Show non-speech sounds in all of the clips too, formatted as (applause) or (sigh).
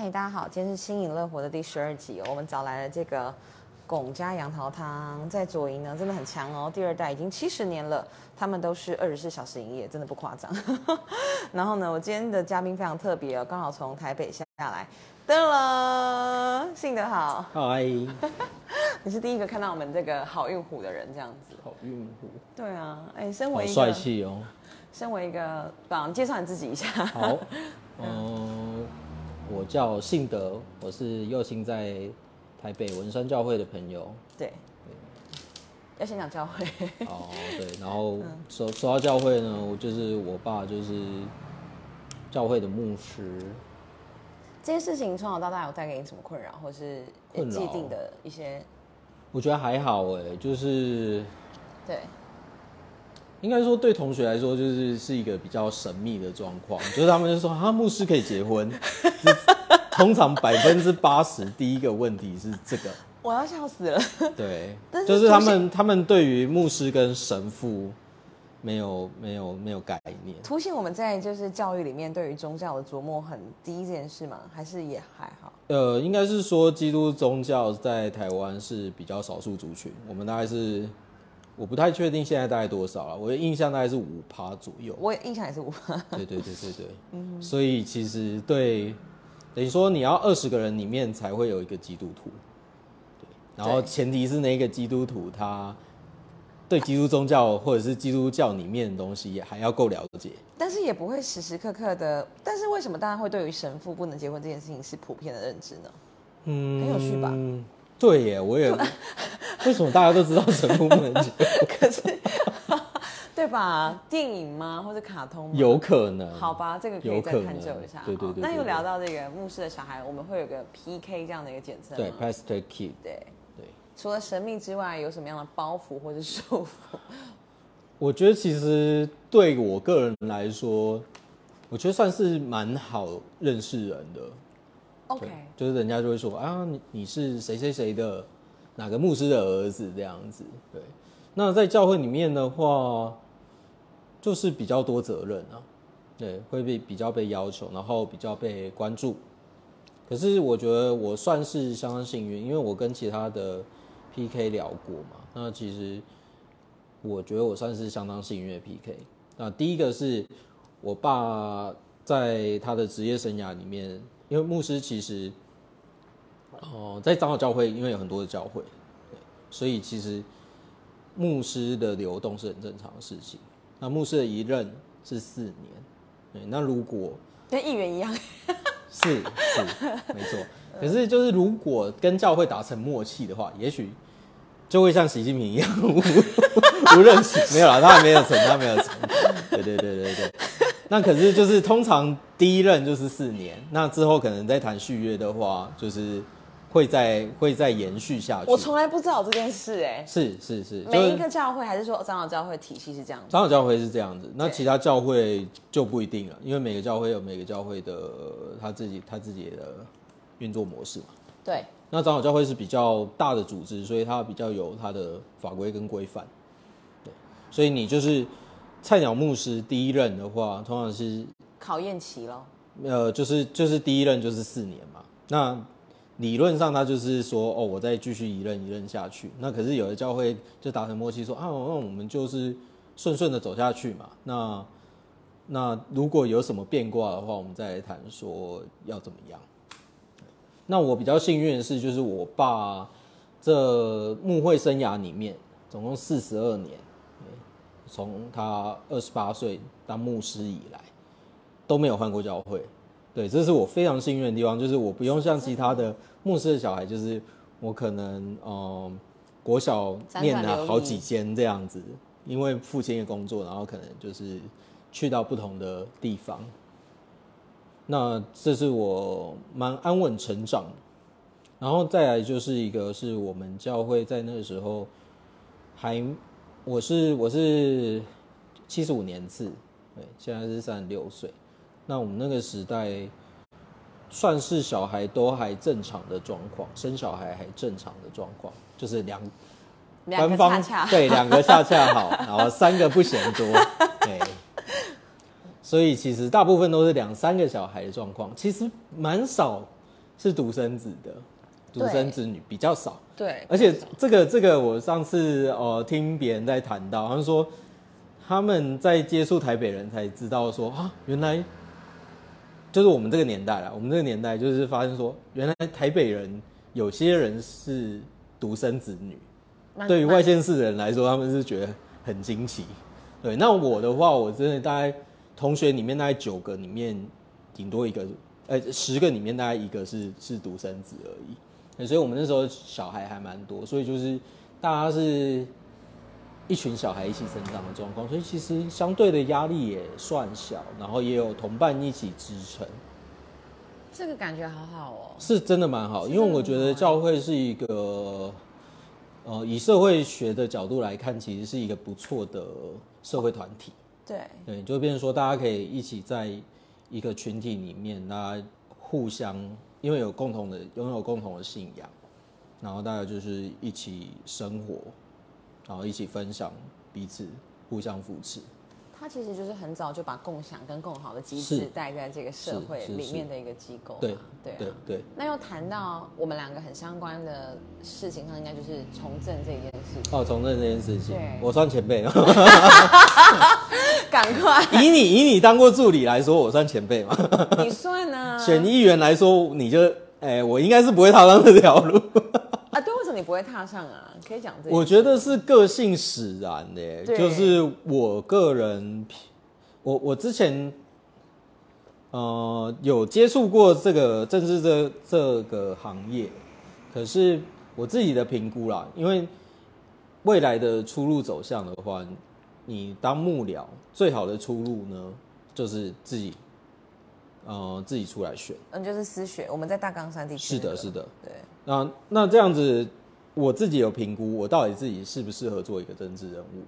嘿，大家好，今天是新颖乐活的第十二集，我们找来了这个龚家杨桃汤，在左营呢真的很强哦，第二代已经七十年了，他们都是二十四小时营业，真的不夸张。(laughs) 然后呢，我今天的嘉宾非常特别哦，刚好从台北下来，噔了，幸德好，嗨，(laughs) 你是第一个看到我们这个好运虎的人，这样子。好运虎，对啊，哎，身好为一个，帅气哦。身为一个，帮介绍你自己一下。好，嗯，(laughs) 我叫信德，我是右星在台北文山教会的朋友。对，要先讲教会。哦，对，然后 (laughs) 说说到教会呢，我就是我爸就是教会的牧师。这件事情从小到大有带给你什么困扰，或是既定的一些？我觉得还好哎，就是对，应该说对同学来说，就是是一个比较神秘的状况，(laughs) 就是他们就说啊，牧师可以结婚，(laughs) 通常百分之八十第一个问题是这个。我要笑死了。对，(laughs) 是就是他们他们对于牧师跟神父没有没有没有概念。凸显我们在就是教育里面对于宗教的琢磨很低这件事吗？还是也还好？呃，应该是说基督宗教在台湾是比较少数族群，我们大概是我不太确定现在大概多少了，我的印象大概是五趴左右。我印象也是五趴对对对对对，(laughs) 所以其实对等于说你要二十个人里面才会有一个基督徒，对，然后前提是那个基督徒他对基督宗教或者是基督教里面的东西也还要够了解。但是也不会时时刻刻的。但是为什么大家会对于神父不能结婚这件事情是普遍的认知呢？嗯，很有趣吧？对耶，我也 (laughs) (laughs) 为什么大家都知道神父不能结？(laughs) 可是，(laughs) 对吧？电影吗？或者卡通吗？有可能，好吧，这个可以再探究一下。对对对那又聊到这个牧师的小孩，我们会有个 PK 这样的一个简称吗。对，Pastor Kid，对。对，除了神秘之外，有什么样的包袱或者束缚？我觉得其实对我个人来说，我觉得算是蛮好认识人的。OK，就是人家就会说啊，你你是谁谁谁的哪个牧师的儿子这样子。对，那在教会里面的话，就是比较多责任啊，对，会被比较被要求，然后比较被关注。可是我觉得我算是相当幸运，因为我跟其他的 PK 聊过嘛，那其实我觉得我算是相当幸运的 PK。那第一个是我爸在他的职业生涯里面，因为牧师其实，哦、在长老教会，因为有很多的教会，对，所以其实牧师的流动是很正常的事情。那牧师的一任是四年，对，那如果跟议员一样。(laughs) 是是没错，可是就是如果跟教会达成默契的话，也许就会像习近平一样无无任期没有啦，他还没有成，他没有成。对对对对对。那可是就是通常第一任就是四年，那之后可能再谈续约的话，就是会再会再延续下去。我从来不知道这件事哎、是是是，每一就是个教会还是说长老教会体系是这样子？长老教会是这样子，那其他教会就不一定了，因为每个教会有每个教会的他自己他自己的运作模式嘛。对，那长老教会是比较大的组织，所以它比较有它的法规跟规范。对，所以你就是菜鸟牧师第一任的话，通常是考验期咯。呃，就是就是第一任就是四年嘛。那理论上他就是说，哦，我再继续一任一任下去。那可是有的教会就达成默契说，啊，那我们就是顺顺的走下去嘛。那那如果有什么变卦的话，我们再来谈说要怎么样。那我比较幸运的是，就是我爸这牧会生涯里面，总共四十二年，从他二十八岁当牧师以来，都没有换过教会。对，这是我非常幸运的地方，就是我不用像其他的牧师的小孩，就是我可能嗯、呃国小念了好几间这样子，因为父亲的工作，然后可能就是去到不同的地方。那这是我蛮安稳成长，然后再来就是一个是我们教会在那个时候还，我是我是七十五年次，对，现在是三十六岁。那我们那个时代算是小孩都还正常的状况，生小孩还正常的状况，就是两官方恰恰对两个恰恰好，然后三个不嫌多，对。所以其实大部分都是两三个小孩的状况，其实蛮少是独生子的，独生子女比较少。对，而且这个这个，我上次呃听别人在谈到，他们说他们在接触台北人才知道说啊，原来就是我们这个年代啦，我们这个年代就是发现说，原来台北人有些人是独生子女，蛮对于外县市的人来说，他们是觉得很惊奇。对，那我的话，我真的大概同学里面大概九个里面，顶多一个，呃，十个里面大概一个是是独生子而已。所以我们那时候小孩还蛮多，所以就是大家是一群小孩一起成长的状况，所以其实相对的压力也算小，然后也有同伴一起支撑，这个感觉好好哦。是真的蛮好。因为我觉得教会是一个，呃，以社会学的角度来看，其实是一个不错的社会团体。对，对，就变成说大家可以一起在一个群体里面，大家互相因为有共同的拥有共同的信仰，然后大家就是一起生活，然后一起分享彼此，互相扶持。它其实就是很早就把共享跟共好的机制带在这个社会里面的一个机构嘛。对对啊对对，那又谈到我们两个很相关的事情上，应该就是从政这件事情。哦，从政这件事情对，我算前辈了。(laughs) 赶快，(laughs) 以你以你当过助理来说，我算前辈吗。你算啊？(laughs) 选议员来说，你就哎、我应该是不会踏上这条路。不会踏上啊？可以讲这。我觉得是个性使然的、对就是我个人，我我之前呃有接触过这个政治这这个行业，可是我自己的评估啦，因为未来的出路走向的话，你当幕僚最好的出路呢，就是自己呃自己出来选。嗯，就是私学，我们在大冈山地区、是的，是的。对，那那这样子，我自己有评估，我到底自己适不适合做一个政治人物。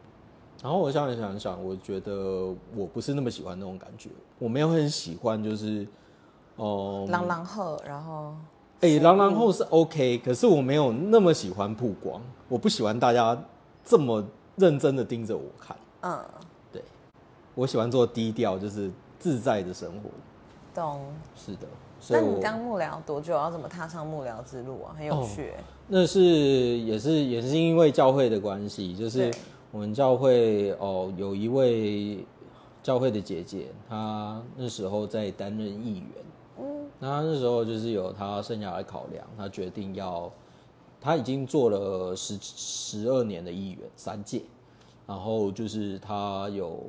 然后我想一想一想，我觉得我不是那么喜欢那种感觉，我没有很喜欢，就是，哦、朗朗赫，然后哎，朗朗后是 OK，可是我没有那么喜欢曝光，我不喜欢大家这么认真的盯着我看，嗯，对我喜欢做低调，就是自在的生活。懂。是的，那你当幕僚多久？要怎么踏上幕僚之路啊？很有哦趣欸、那是也是也是因为教会的关系，就是我们教会哦有一位教会的姐姐，她那时候在担任议员，嗯，那她那时候就是有她生涯的考量，她决定要，她已经做了十十二年的议员三届，然后就是她有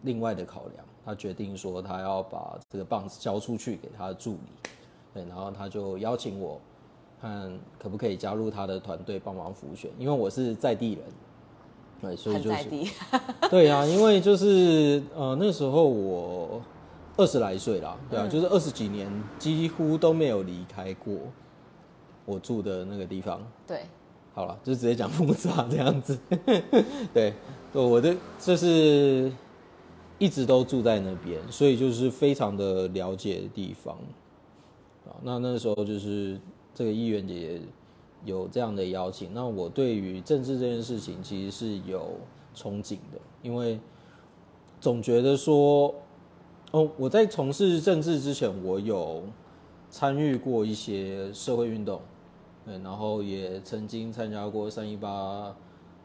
另外的考量，她决定说她要把这个棒子交出去给她的助理，对，然后她就邀请我。看可不可以加入他的团队帮忙辅选，因为我是在地人，对，所以就是。(laughs) 对啊，因为就是呃那时候我二十来岁啦，对啊，就是二十几年几乎都没有离开过我住的那个地方。对，好了，就直接讲复杂这样子。(laughs) 对，对我的就是一直都住在那边，所以就是非常的了解的地方。啊，那那时候就是这个议员姐有这样的邀请，那我对于政治这件事情其实是有憧憬的，因为总觉得说，哦，我在从事政治之前，我有参与过一些社会运动，对，然后也曾经参加过三一八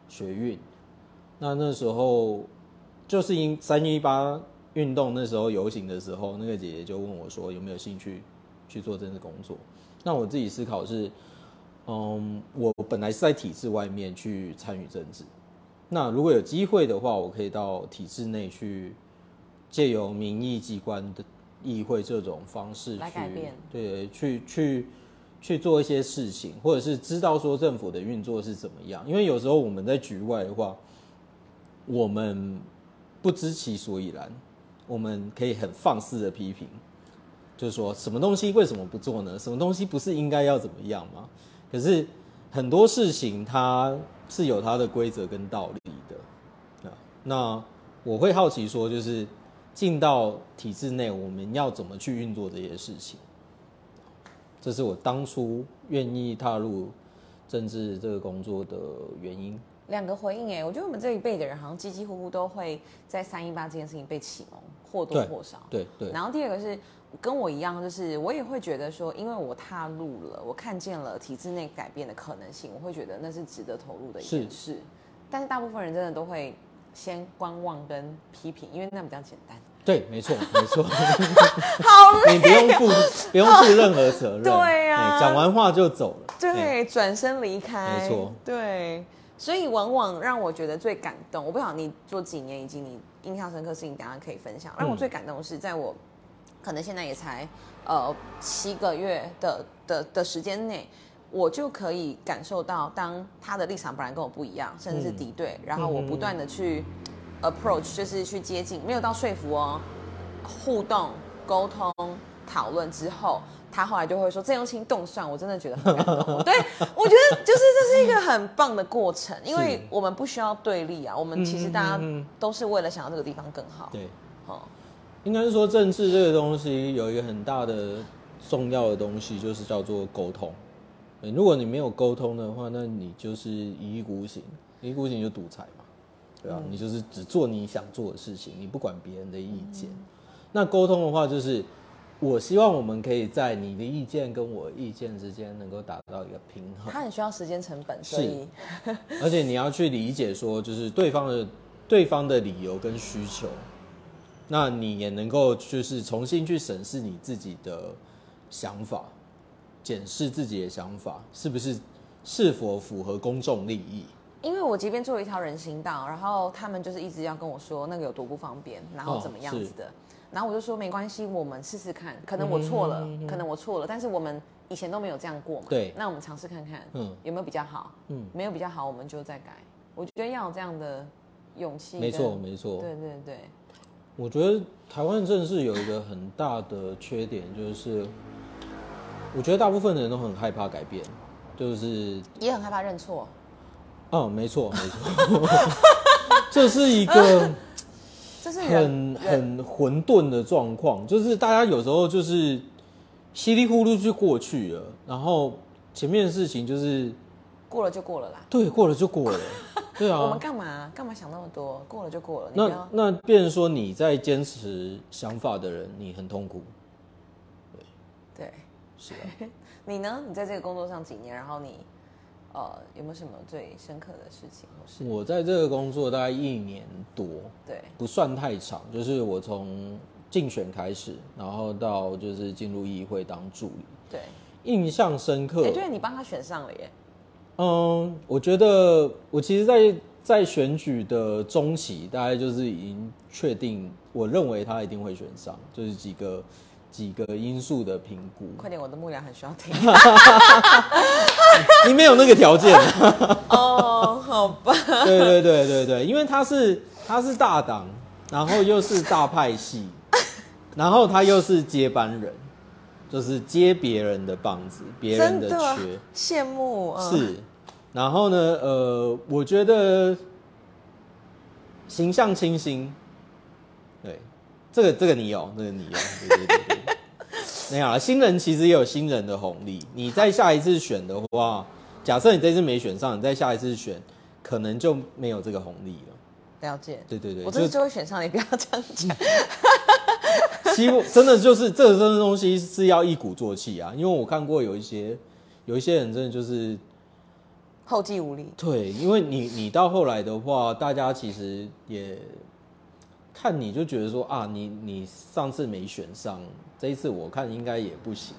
学运。那那时候就是因三一八运动那时候游行的时候，那个姐姐就问我说有没有兴趣去做政治工作。那我自己思考是，嗯，我本来是在体制外面去参与政治，那如果有机会的话，我可以到体制内去借由民意机关的议会这种方式去来改变对，去去去做一些事情，或者是知道说政府的运作是怎么样。因为有时候我们在局外的话，我们不知其所以然，我们可以很放肆的批评，就是说什么东西为什么不做呢？什么东西不是应该要怎么样吗？可是很多事情它是有它的规则跟道理的，那我会好奇说，就是进到体制内，我们要怎么去运作这些事情？这是我当初愿意踏入政治这个工作的原因。两个回应哎，我觉得我们这一辈的人好像几几乎乎都会在三一八这件事情被启蒙，或多或少。对对。然后第二个是跟我一样，就是我也会觉得说，因为我踏入了，我看见了体制内改变的可能性，我会觉得那是值得投入的一件事。但是大部分人真的都会先观望跟批评，因为那比较简单。对，没错，没错。(laughs) 好累，你不用负不用负任何责任。(laughs) 对呀，讲完话就走了。对，转身离开。没错。对，所以往往让我觉得最感动，我不晓得你做几年以及你印象深刻事情，等下可以分享。让我最感动的是，在我可能现在也才呃七个月的的的时间内，我就可以感受到，当他的立场本来跟我不一样，甚至是敌对，然后我不断的去。approach 就是去接近，没有到说服哦，互动、沟通、讨论之后，他后来就会说郑用清动算，我真的觉得很感动。对，我觉得就是这是一个很棒的过程，因为我们不需要对立啊，我们其实大家都是为了想要这个地方更好。对，好，应该是说政治这个东西有一个很大的重要的东西，就是叫做沟通。如果你没有沟通的话，那你就是一意孤行，一意孤行就独裁嘛。对啊，你就是只做你想做的事情，你不管别人的意见。那沟通的话，就是我希望我们可以在你的意见跟我意见之间能够达到一个平衡。它很需要时间成本，所以 (laughs) 而且你要去理解说，就是对方的对方的理由跟需求，那你也能够就是重新去审视你自己的想法，检视自己的想法是不是是否符合公众利益。因为我即便做了一条人行道，然后他们就是一直要跟我说那个有多不方便，然后怎么样子的，然后我就说没关系，我们试试看，可能我错了，可能我错了，但是我们以前都没有这样过嘛，对，那我们尝试看看，嗯，有没有比较好，嗯，没有比较好，我们就再改。我觉得要有这样的勇气，没错没错，对对对。我觉得台湾政治有一个很大的缺点，就是我觉得大部分的人都很害怕改变，就是也很害怕认错。嗯，没错，没错，(laughs) 这是一个，(laughs) 这是很很混沌的状况，就是大家有时候就是稀里糊涂就过去了，然后前面的事情就是过了就过了啦，对，过了就过了，(laughs) 对啊，我们干嘛干嘛想那么多？过了就过了，那那变成说你在坚持想法的人，你很痛苦，对，对，是啊，(laughs) 你呢？你在这个工作上几年？然后你。呃，有没有什么最深刻的事情？或是我在这个工作大概一年多，对，不算太长。就是我从竞选开始，然后到就是进入议会当助理，对，印象深刻。哎，对，你帮他选上了耶。嗯，我觉得我其实，在在选举的中期，大概就是已经确定，我认为他一定会选上，就是几个。几个因素的评估，快点，我的幕僚很需要听。(laughs) 你没有那个条件。(laughs) 哦，好吧。对对对对对，因为他是他是大党，然后又是大派系，(laughs) 然后他又是接班人，就是接别人的棒子，别人的缺，羡慕。啊是，然后呢，呃，我觉得形象清新。对，这个这个你有，这个你有，对对对。(laughs) 没有，新人其实也有新人的红利。你在下一次选的话，假设你这次没选上，你在下一次选，可能就没有这个红利了。了解。对对对，我这次就会选上，你不要这样讲。希望真的就是这个真的东西是要一鼓作气啊，因为我看过有一些有一些人真的就是后继无力。对，因为你你到后来的话，大家其实也。看你就觉得说啊，你你上次没选上，这一次我看应该也不行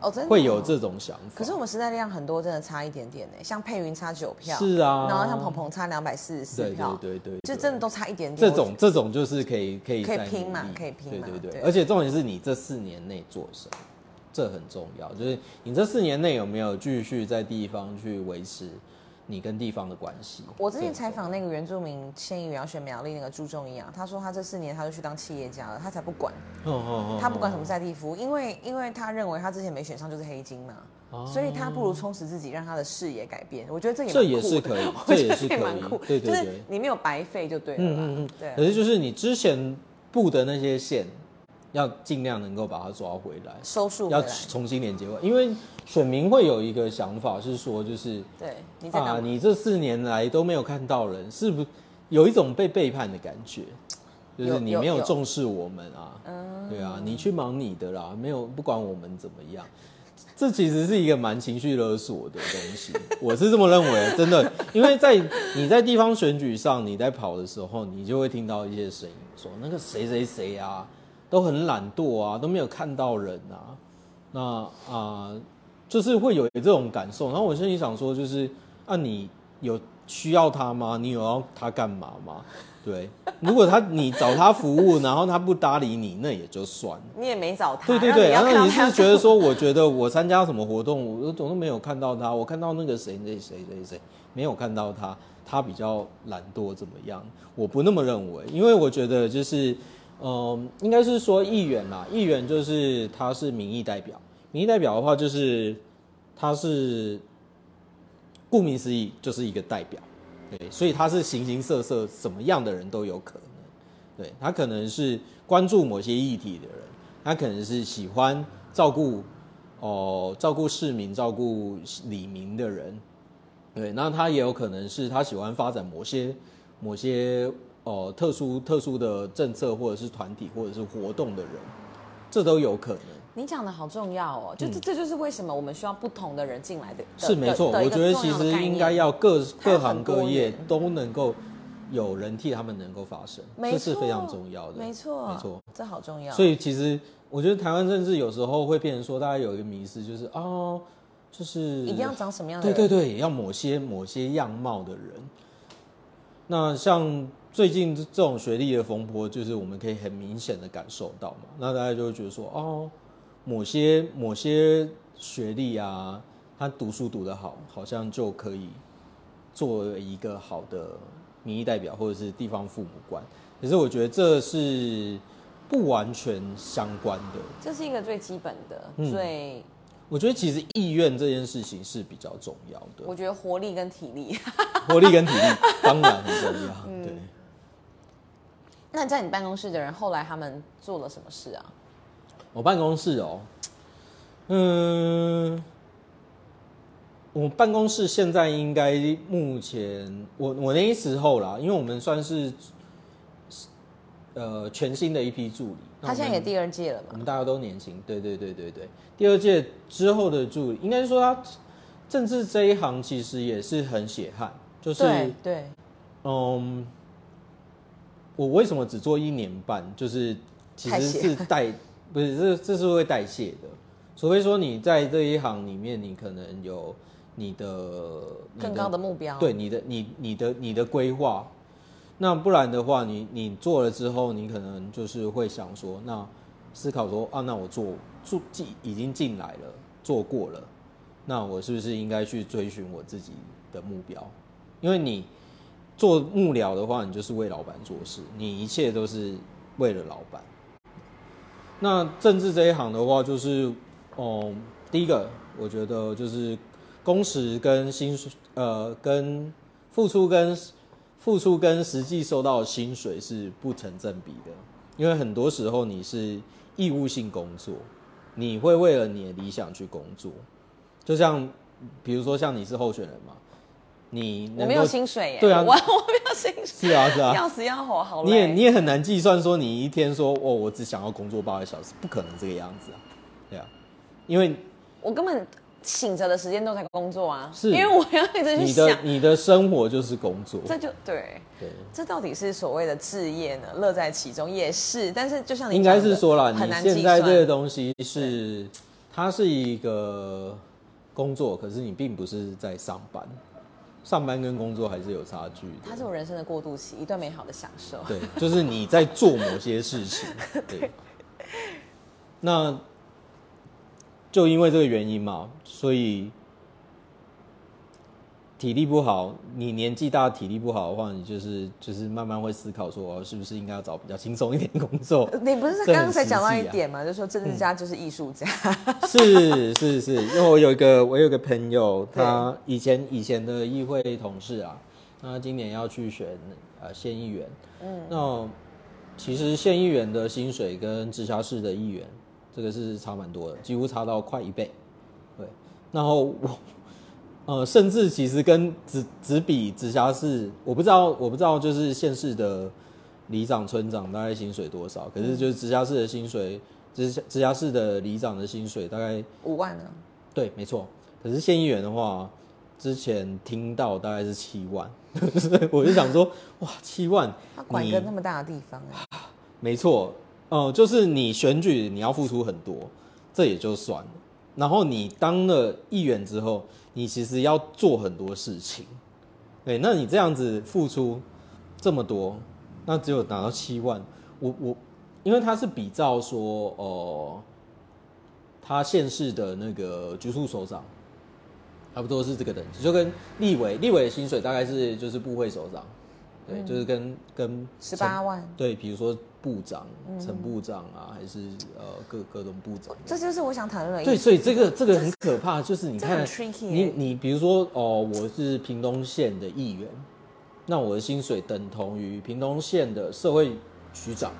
哦，真的会有这种想法。可是我们时代力量很多真的差一点点呢，像佩云差九票，是啊，然后像鹏鹏差两百四十四票，对对对，就真的都差一点点。这种这种就是可以可以可以拼嘛，可以拼嘛，对对对。而且重点是你这四年内做什么，这很重要，就是你这四年内有没有继续在地方去维持。你跟地方的关系。我之前采访那个原住民县议员要选苗栗那个朱仲义啊，他说他这四年他就去当企业家了，他才不管。哦哦哦。他不管什么在地服务，因为因为他认为他之前没选上就是黑金嘛，所以他不如充实自己，让他的视野改变。我觉得这也这也是可以，(laughs) 这也是可以，对对对，你没有白费就对了。嗯嗯嗯，对。可是就是你之前布的那些线，要尽量能够把它抓回来，要收束要。重新连接回来，因为选民会有一个想法是说，就是对，啊，你这四年来都没有看到人，是不是有一种被背叛的感觉？就是你没有重视我们啊，嗯对啊，你去忙你的啦，没有不管我们怎么样。这其实是一个蛮情绪勒索的东西，(laughs) 我是这么认为，真的，因为在你在地方选举上，你在跑的时候，你就会听到一些声音，说那个谁谁谁啊，都很懒惰啊，都没有看到人啊，那啊、就是会有这种感受。然后我心里想说，就是啊，你有需要他吗？你有要他干嘛吗？对，如果他你找他服务，然后他不搭理你，那也就算了。你也没找他，对对对，然后你是觉得说，我觉得我参加什么活动，我总是没有看到他，我看到那个谁谁谁谁谁，没有看到他，他比较懒惰怎么样？我不那么认为，因为我觉得就是，嗯、应该是说议员啦，议员就是他是民意代表，民意代表的话就是他是顾名思义就是一个代表，对，所以他是形形色色什么样的人都有可能。对他可能是关注某些议题的人，他可能是喜欢照顾哦、照顾市民、照顾里民的人，对，那他也有可能是他喜欢发展某些某些哦、特殊特殊的政策或者是团体或者是活动的人，这都有可能。你讲的好重要哦，就这这就是为什么我们需要不同的人进来的。是没错，我觉得其实应该要各各行各业都能够有人替他们能够发声，这是非常重要的。没错，没错。这好重要。所以其实我觉得台湾政治有时候会变成说，大家有一个迷思，就是哦，就是一定要长什么样的人？对对对，要某些某些样貌的人。那像最近这这种学历的风波，就是我们可以很明显的感受到嘛。那大家就会觉得说，哦，某些某些学历啊，他读书读得好，好像就可以作为一个好的民意代表或者是地方父母官。可是我觉得这是不完全相关的。这是一个最基本的、嗯最，我觉得其实意愿这件事情是比较重要的。我觉得活力跟体力。活力跟体力当然很重要。(laughs) 那在你办公室的人，后来他们做了什么事啊？我办公室哦，嗯，我办公室现在应该目前我我那时候啦，因为我们算是呃全新的一批助理，他现在也第二届了嘛？我们大家都年轻，对对对对对。第二届之后的助理，应该说他政治这一行其实也是很血汗，就是对对，嗯，我为什么只做一年半？就是其实是代，不是这这是会代谢的，除非说你在这一行里面，你可能有你的你更高的目标。对你的你你的你的规划，那不然的话，你你做了之后，你可能就是会想说，那思考说啊，那我做做进已经进来了，做过了，那我是不是应该去追寻我自己的目标？因为你做幕僚的话，你就是为老板做事，你一切都是为了老板。那政治这一行的话，就是，哦、第一个，我觉得就是工时跟薪水，呃，跟付出跟付出跟实际收到的薪水是不成正比的，因为很多时候你是义务性工作，你会为了你的理想去工作，就像比如说像你是候选人嘛，你我没有薪水耶。对啊。我 (laughs) 我没有薪水，是啊是啊，要死要活，好累。你也你也很难计算说你一天说哦，我只想要工作八个小时，不可能这个样子啊，对啊，因为我根本醒着的时间都在工作啊，是。因为我要一直去你的想，你的生活就是工作，这就对。对，这到底是所谓的置业呢？乐在其中也是，但是就像你应该是说了，你现在这个。东西是它是一个工作，可是你并不是在上班，上班跟工作还是有差距的。它是我人生的过渡期，一段美好的享受。对，就是你在做某些事情。(laughs) 对，那就因为这个原因嘛，所以体力不好，你年纪大体力不好的话，你就是就是慢慢会思考说，哦是不是应该要找比较轻松一点的工作？(laughs) 你不是刚刚才 (laughs) 讲到一点嘛，就说政治家就是艺术家，是是是，因为我有一个我有一个朋友，他以前以前的议会同事啊，那今年要去选呃县议员，嗯，那其实县议员的薪水跟直辖市的议员，这个是差蛮多的，几乎差到快一倍。对，然后我，呃，甚至其实跟只只比直辖市，我不知道，我不知道就是县市的里长、村长大概薪水多少，可是就是直辖市的薪水，直辖直辖市的里长的薪水大概五万呢？对，没错。可是县议员的话，之前听到大概是七万，(laughs) 我就想说，哇，七万，他管一个那么大的地方哎，(sighs) 没错，哦、就是你选举你要付出很多，这也就算了。然后你当了议员之后，你其实要做很多事情，对，那你这样子付出这么多，那只有拿到七万，我我，因为他是比照说，哦、他县市的那个局处首长，差不多是这个等级，就跟立委立委的薪水大概是就是部会首长，对，就是跟跟十八万，对，比如说部长、陈部长啊，还是呃各各种部长。这就是我想讨论的对，所以这个这个很可怕，就是你看你你比如说哦，我是屏东县的议员，那我的薪水等同于屏东县的社会局长，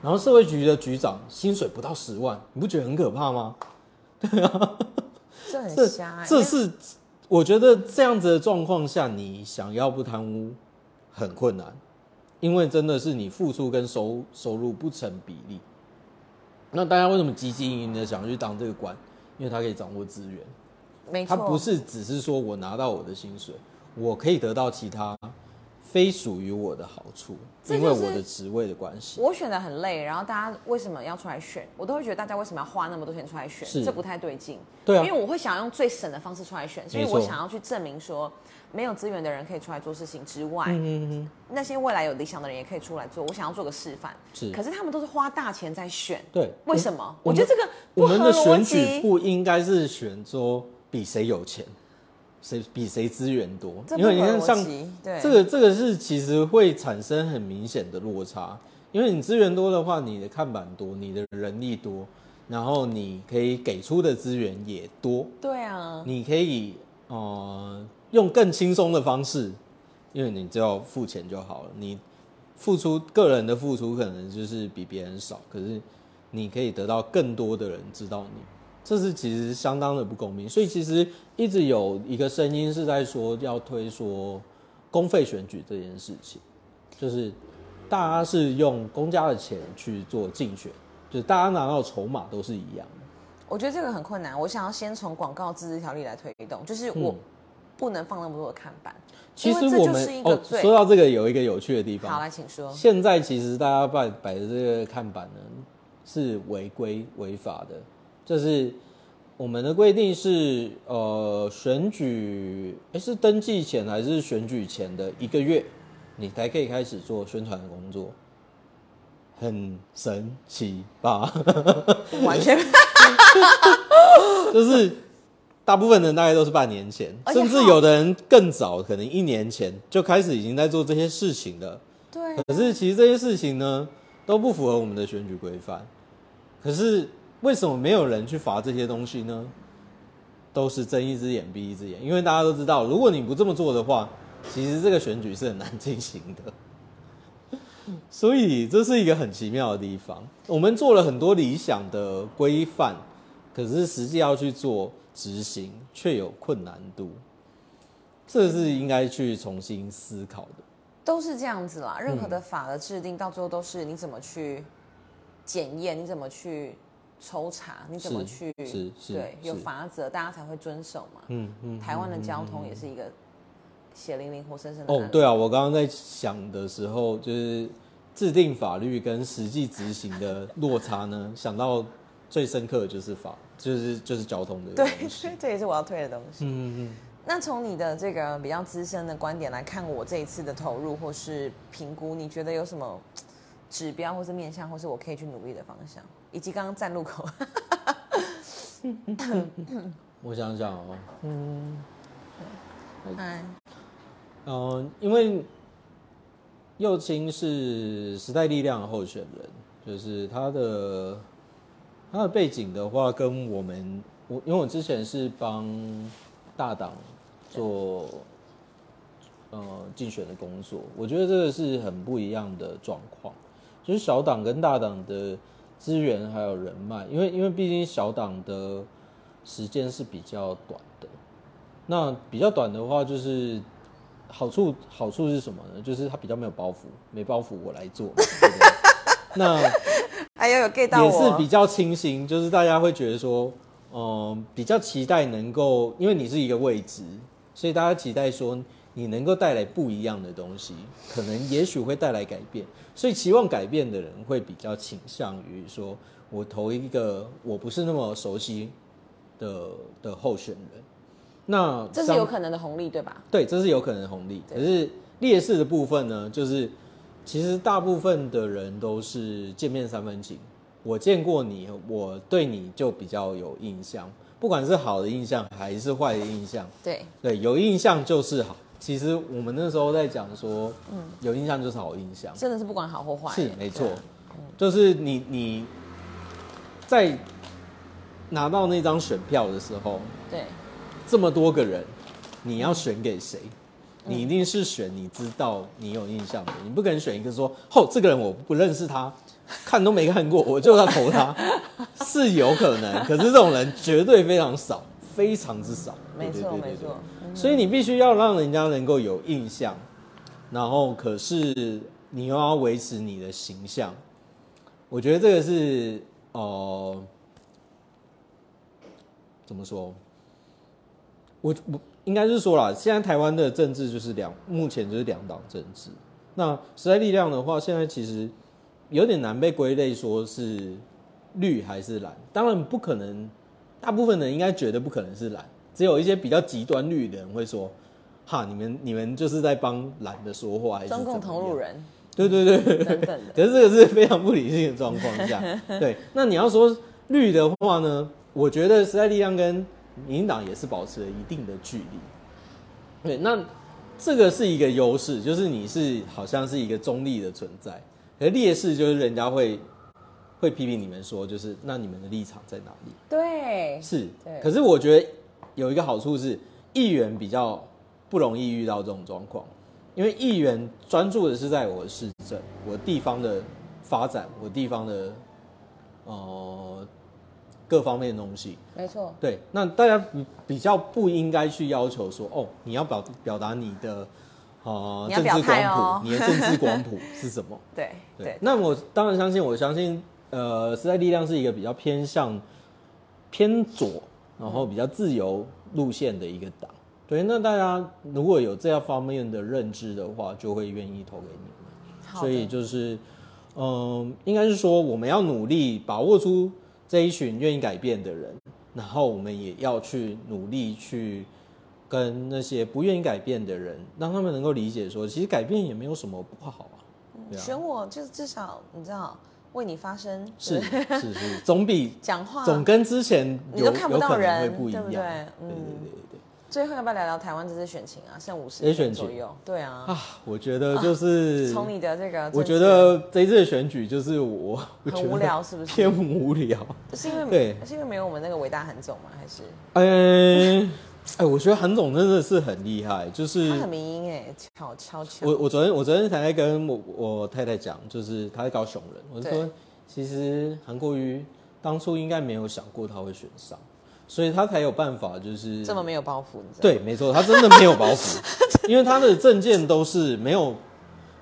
然后社会局的局长薪水不到十万，你不觉得很可怕吗？(laughs) 这很这瞎哎，这是我觉得这样子的状况下，你想要不贪污很困难，因为真的是你付出跟收收入不成比例。那大家为什么积极营营的想要去当这个官？因为他可以掌握资源，没错，他不是只是说我拿到我的薪水，我可以得到其他非属于我的好处，因为我的职位的关系。我选的很累，然后大家为什么要出来选？我都会觉得大家为什么要花那么多钱出来选？是这不太对劲。对啊因为我会想用最省的方式出来选，所以我想要去证明说，没有资源的人可以出来做事情之外，嗯那些未来有理想的人也可以出来做。我想要做个示范。是可是他们都是花大钱在选，对，为什么？我觉得这个不我们的选举。不应该是选说比谁有钱，谁比谁资源多，因为你看像辑对这个这个是其实会产生很明显的落差，因为你资源多的话，你的看板多，你的人力多，然后你可以给出的资源也多，对啊，你可以呃用更轻松的方式，因为你只要付钱就好了。你付出个人的付出可能就是比别人少，可是你可以得到更多的人知道你，这是其实相当的不公平。所以其实一直有一个声音是在说要推说公费选举这件事情，就是大家是用公家的钱去做竞选，就是大家拿到筹码都是一样的。我觉得这个很困难。我想要先从广告自治条例来推动，就是我嗯不能放那么多的看板。其实我们哦，说到这个有一个有趣的地方，好，来，请说。现在其实大家摆摆的这个看板呢是违规违法的，就是我们的规定是呃选举诶是登记前还是选举前的一个月，你才可以开始做宣传的工作，很神奇吧？(laughs) 完全 (laughs) 就是大部分人大概都是半年前，甚至有的人更早，可能一年前就开始已经在做这些事情了。对，可是其实这些事情呢，都不符合我们的选举规范。可是为什么没有人去罚这些东西呢？都是睁一只眼闭一只眼，因为大家都知道，如果你不这么做的话，其实这个选举是很难进行的。(laughs) 所以这是一个很奇妙的地方。我们做了很多理想的规范，可是实际要去做执行，却有困难度。这是应该去重新思考的。都是这样子啦。任嗯何的法的制定，到最后都是你怎么去检验，你怎么去抽查，你怎么去是是对有法则，大家才会遵守嘛。嗯嗯。台湾的交通也是一个血淋淋、活生生的，哦对啊，我刚刚在想的时候，就是制定法律跟实际执行的落差呢，想到最深刻的就是法，就是就是交通的对 (laughs) 这也是我要推的东西。嗯嗯那从你的这个比较资深的观点来看，我这一次的投入或是评估，你觉得有什么指标，或是面向，或是我可以去努力的方向，以及刚刚站路口，嗯，我想想哦，(laughs) 哎，嗯、因为右青是时代力量的候选人，就是他的他的背景的话，跟我们我因为我之前是帮大党做呃竞选的工作，我觉得这个是很不一样的状况。就是小党跟大党的资源还有人脉，因为因为毕竟小党的时间是比较短的，那比较短的话就是好处好处是什么呢？就是他比较没有包袱，没包袱我来做，(laughs) 那哎呦，有 get 到也，是比较清新，就是大家会觉得说，嗯、比较期待能够，因为你是一个未知，所以大家期待说你能够带来不一样的东西，可能也许会带来改变，所以期望改变的人会比较倾向于说，我投一个我不是那么熟悉的的候选人，那相这是有可能的红利，对吧？对，这是有可能的红利。可是劣势的部分呢，就是其实大部分的人都是见面三分情。我见过你，我对你就比较有印象，不管是好的印象还是坏的印象，对，对，有印象就是好。其实我们那时候在讲说，嗯，有印象就是好印象，真的是不管好或坏，是没错就是你你在拿到那张选票的时候，对，这么多个人，你要选给谁？你一定是选你知道你有印象的，你不可能选一个说，哦，这个人我不认识他，(laughs) 看都没看过，我就要投他，(laughs) 是有可能，可是这种人绝对非常少，非常之少。没错没错，嗯。所以你必须要让人家能够有印象，然后可是你又要维持你的形象，我觉得这个是呃，怎么说？我我应该是说啦，现在台湾的政治就是两，目前就是两党政治。那时代力量的话，现在其实有点难被归类说是绿还是蓝。当然不可能，大部分人应该觉得不可能是蓝，只有一些比较极端绿的人会说：“哈，你们你们就是在帮蓝的说话，还是中共同路人对对对对等等，(laughs) 可是这个是非常不理性的状况下，(laughs) 对。那你要说绿的话呢？我觉得时代力量跟民进党也是保持了一定的距离。对，那这个是一个优势，就是你是好像是一个中立的存在，而劣势就是人家会会批评你们说，就是那你们的立场在哪里？对，是对，可是我觉得有一个好处是，议员比较不容易遇到这种状况，因为议员专注的是在我的市政、我地方的发展、我地方的呃各方面的东西。没错，对，那大家比比较不应该去要求说，哦，你要表表达你的呃你要表政治光谱，你的政治光谱是什么？(laughs) 对对对，，那我当然相信，我相信，呃，时代力量是一个比较偏向偏左，然后比较自由路线的一个党。对，那大家如果有这样方面的认知的话，就会愿意投给你们。所以就是，嗯、应该是说我们要努力把握出这一群愿意改变的人，然后我们也要去努力去跟那些不愿意改变的人，让他们能够理解说，其实改变也没有什么不好啊。啊。选我就是至少你知道为你发声，是是是，总比讲话总跟之前有你都看不到人会人不一样，对不对？对嗯对对对最后要不要聊聊台湾这次选情啊？剩五十天左右，对啊，啊，我觉得就是，从你的这个，我觉得这一次的选举就是我很无聊，是不是？偏无聊。是因为对是因为没有我们那个伟大韩总吗？还是哎 (laughs) 哎，我觉得韩总真的是很厉害，就是他很民音哎，超超强。我我昨天我昨天才在跟我我太太讲，就是他在搞熊人，我就说其实韩国瑜当初应该没有想过他会选上，所以他才有办法就是这么没有包袱？对，没错，他真的没有包袱，(laughs) 因为他的证件都是没有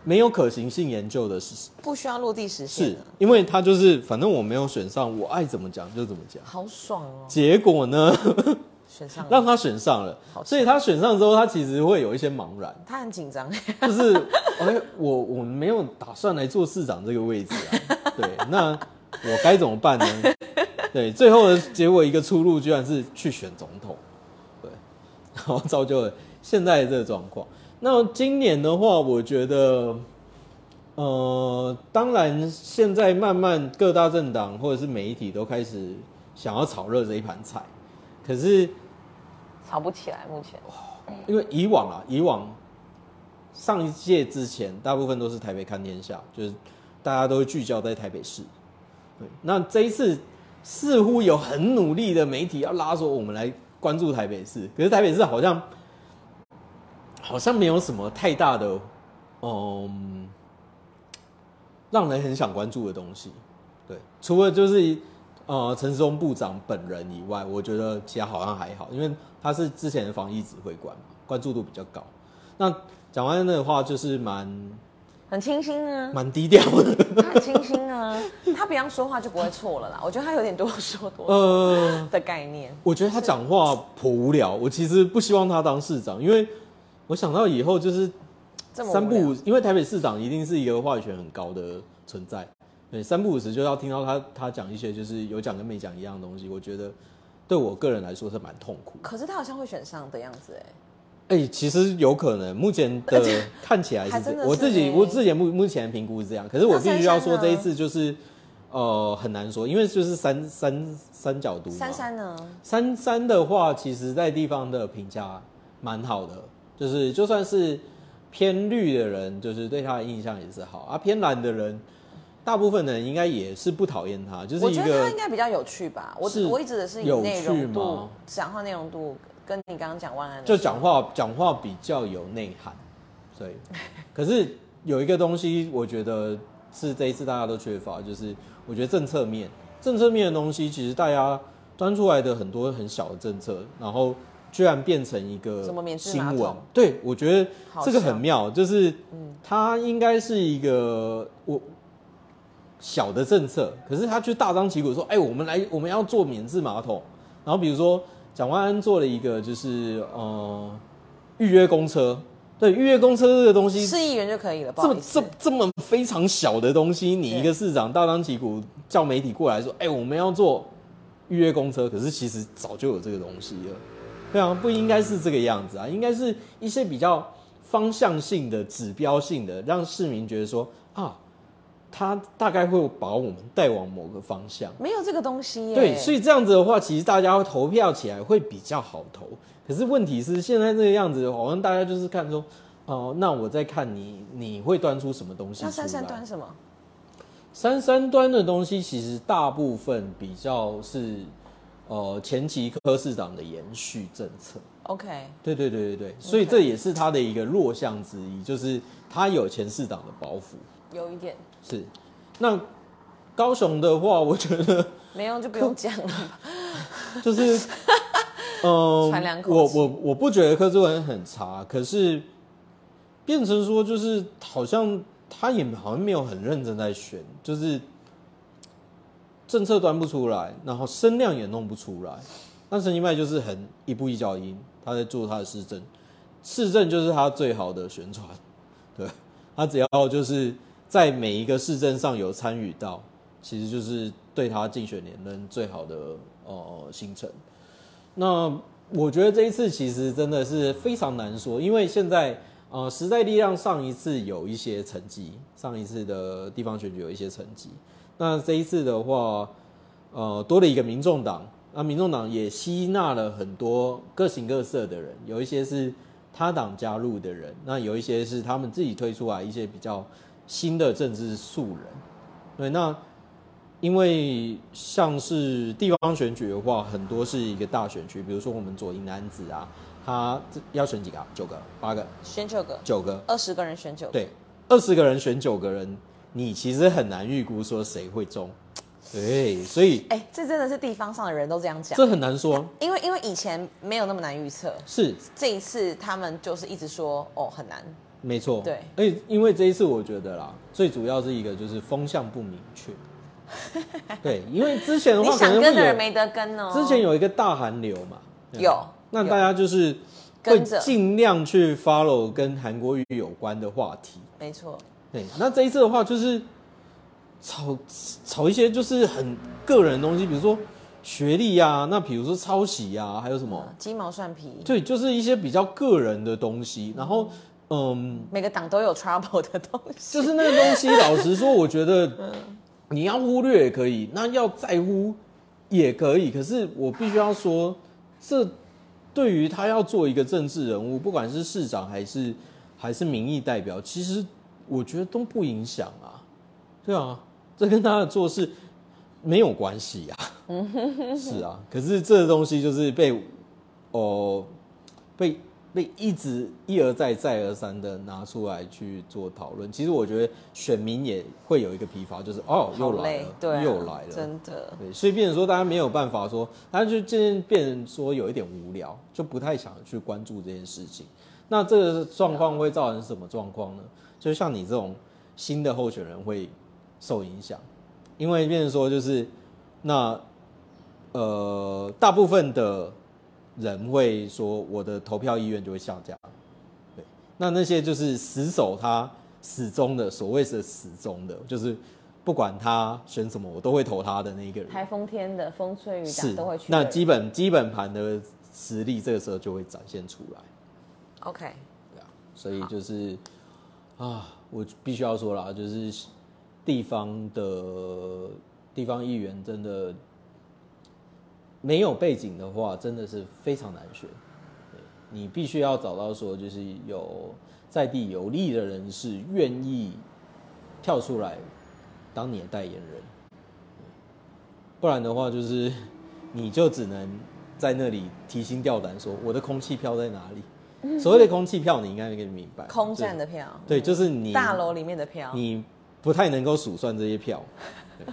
没有可行性研究的，是不需要落地实现是，因为他就是反正我没有选上，我爱怎么讲就怎么讲。好爽哦！结果呢，选上了。(laughs) 让他选上了。好，所以他选上之后，他其实会有一些茫然，他很紧张，(laughs) 就是哎，我我没有打算来做市长这个位置啊，对，那我该怎么办呢？(laughs) 对，最后的结果一个出路居然是去选总统，对，(laughs) 然后造就了现在的这个状况。那今年的话，我觉得，呃，当然现在慢慢各大政党或者是媒体都开始想要炒热这一盘菜，可是炒不起来。目前因为以往啊，以往上一届之前，大部分都是台北看天下，就是大家都会聚焦在台北市。对，那这一次似乎有很努力的媒体要拉说我们来关注台北市，可是台北市好像好像没有什么太大的，嗯，让人很想关注的东西。对，除了就是呃陈时中部长本人以外，我觉得其他好像还好，因为他是之前的防疫指挥官嘛，关注度比较高。那蒋万安的话就是蛮很清新啊，蛮低调的。他很清新啊，他平常说话就不会错了啦。我觉得他有点多说多呃，的概念。我觉得他讲话颇无聊，我其实不希望他当市长，因为我想到以后就是这么三不五因为台北市长一定是一个话语权很高的存在，对，三不五时就要听到他他讲一些就是有讲跟没讲一样的东西，我觉得对我个人来说是蛮痛苦的。可是他好像会选上的样子哎。哎、其实有可能，目前的看起来是这样，我自己欸我自己目目前的评估是这样，可是我必须要说这一次就是呃很难说，因为就是三三三角都嘛，珊珊呢？三三的话，其实在地方的评价蛮好的，就是就算是偏绿的人，就是对他的印象也是好啊。偏蓝的人，大部分的人应该也是不讨厌他，就是一我觉得他个应该比较有趣吧。我是我一直的是以有内容趣度吗、讲话内容度，跟你刚刚讲万安就讲话讲话比较有内涵，对。(laughs) 可是有一个东西，我觉得是这一次大家都缺乏，就是我觉得政策面，政策面的东西，其实大家端出来的很多很小的政策，然后居然变成一个什么免治新闻对我觉得好这个很妙，就是它应该是一个我。小的政策，可是他却大张旗鼓说：“哎、我们来，我们要做免治马桶。”然后比如说蒋万安做了一个，就是呃预约公车，对预约公车这个东西，四亿元就可以了，不这么这。这么非常小的东西，你一个市长大张旗鼓叫媒体过来说：“哎、我们要做预约公车。”可是其实早就有这个东西了，对啊，不应该是这个样子啊，应该是一些比较方向性的、指标性的，让市民觉得说啊，他大概会把我们带往某个方向。没有这个东西耶。对，所以这样子的话，其实大家投票起来会比较好投。可是问题是，现在这个样子，好像大家就是看说，哦、那我在看你，你会端出什么东西？那珊珊端什么？三三端的东西，其实大部分比较是，呃，前期科市长的延续政策。OK，对对对对对，所以这也是他的一个弱项之一，就是他有前市长的包袱。有一点是，那高雄的话，我觉得。(laughs) 没用就不用讲了吧。(laughs) 就是，嗯、我我我不觉得柯志文很差，可是变成说就是好像他也好像没有很认真在选，就是政策端不出来，然后声量也弄不出来。那陈其迈就是很一步一脚印，他在做他的市政，市政就是他最好的宣传，对他只要就是在每一个市政上有参与到，其实就是对他竞选连任最好的呃行程。那我觉得这一次其实真的是非常难说，因为现在呃时代力量上一次有一些成绩，上一次的地方选举有一些成绩，那这一次的话，呃多了一个民众党，那民众党也吸纳了很多各形各色的人，有一些是他党加入的人，那有一些是他们自己推出来一些比较新的政治素人，对，那因为像是地方选举的话，很多是一个大选区，比如说我们左营男子啊，他要选几个、啊？九个、八个、选九个，九个，二十个人选九个。对，二十个人选九个人，你其实很难预估说谁会中，(sighs) 对，所以哎、这真的是地方上的人都这样讲，这很难说，因为因为以前没有那么难预测，是。这一次他们就是一直说哦很难，没错，对而且因为这一次我觉得啦，最主要是一个就是风向不明确，(laughs) 对，因为之前的你话可能会有，想跟的人没得跟哦。之前有一个大寒流嘛，有有那大家就是会尽量去 follow 跟韩国语有关的话题。没错，对，那这一次的话就是炒炒一些就是很个人的东西，比如说学历啊，那比如说抄袭啊，还有什么？鸡毛蒜皮，对，就是一些比较个人的东西。然后，嗯，每个党都有 trouble 的东西，就是那个东西，老实说，我觉得你要忽略也可以，那要在乎也可以。可是我必须要说，这对于他要做一个政治人物，不管是市长还是还是民意代表，其实我觉得都不影响啊。对啊，这跟他的做事没有关系啊。是啊，可是这个东西就是被哦被被一直一而再再而三的拿出来去做讨论。其实我觉得选民也会有一个疲乏，就是哦又来了，对、啊，又来了，真的。对，所以变成说大家没有办法说，大家就渐渐变成说有一点无聊，就不太想去关注这件事情。那这个状况会造成什么状况呢？就像你这种新的候选人会受影响，因为变成说就是那呃大部分的人会说我的投票意愿就会下降，对，那那些就是死守他始终的所谓是死忠的，就是不管他选什么我都会投他的那一个人。台风天的风吹雨打都会去。那基本基本盘的实力这个时候就会展现出来。OK，对啊，所以就是啊，我必须要说啦，就是地方的地方议员真的没有背景的话，真的是非常难选。你必须要找到说，就是有在地有利的人士愿意跳出来当你的代言人，不然的话，就是你就只能在那里提心吊胆说我的空气票在哪里。(laughs) 所谓的空气票，你应该可以明白，空战的票，对，就是你大楼里面的票，你不太能够数算这些票，对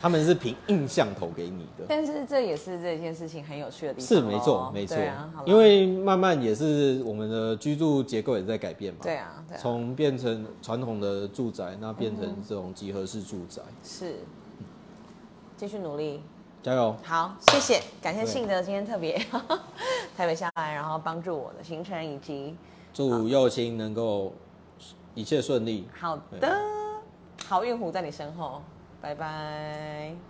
他们是凭印象投给你的。但是这也是这件事情很有趣的地方是咯。没错，没错啊，因为慢慢也是我们的居住结构也在改变嘛。对啊，对啊，从变成传统的住宅，那变成这种集合式住宅，是继续努力。加油！好，谢谢，感谢信德今天特别 (laughs) 台北下来，然后帮助我的行程以及祝右青能够一切顺利。好的好运虎在你身后，拜拜。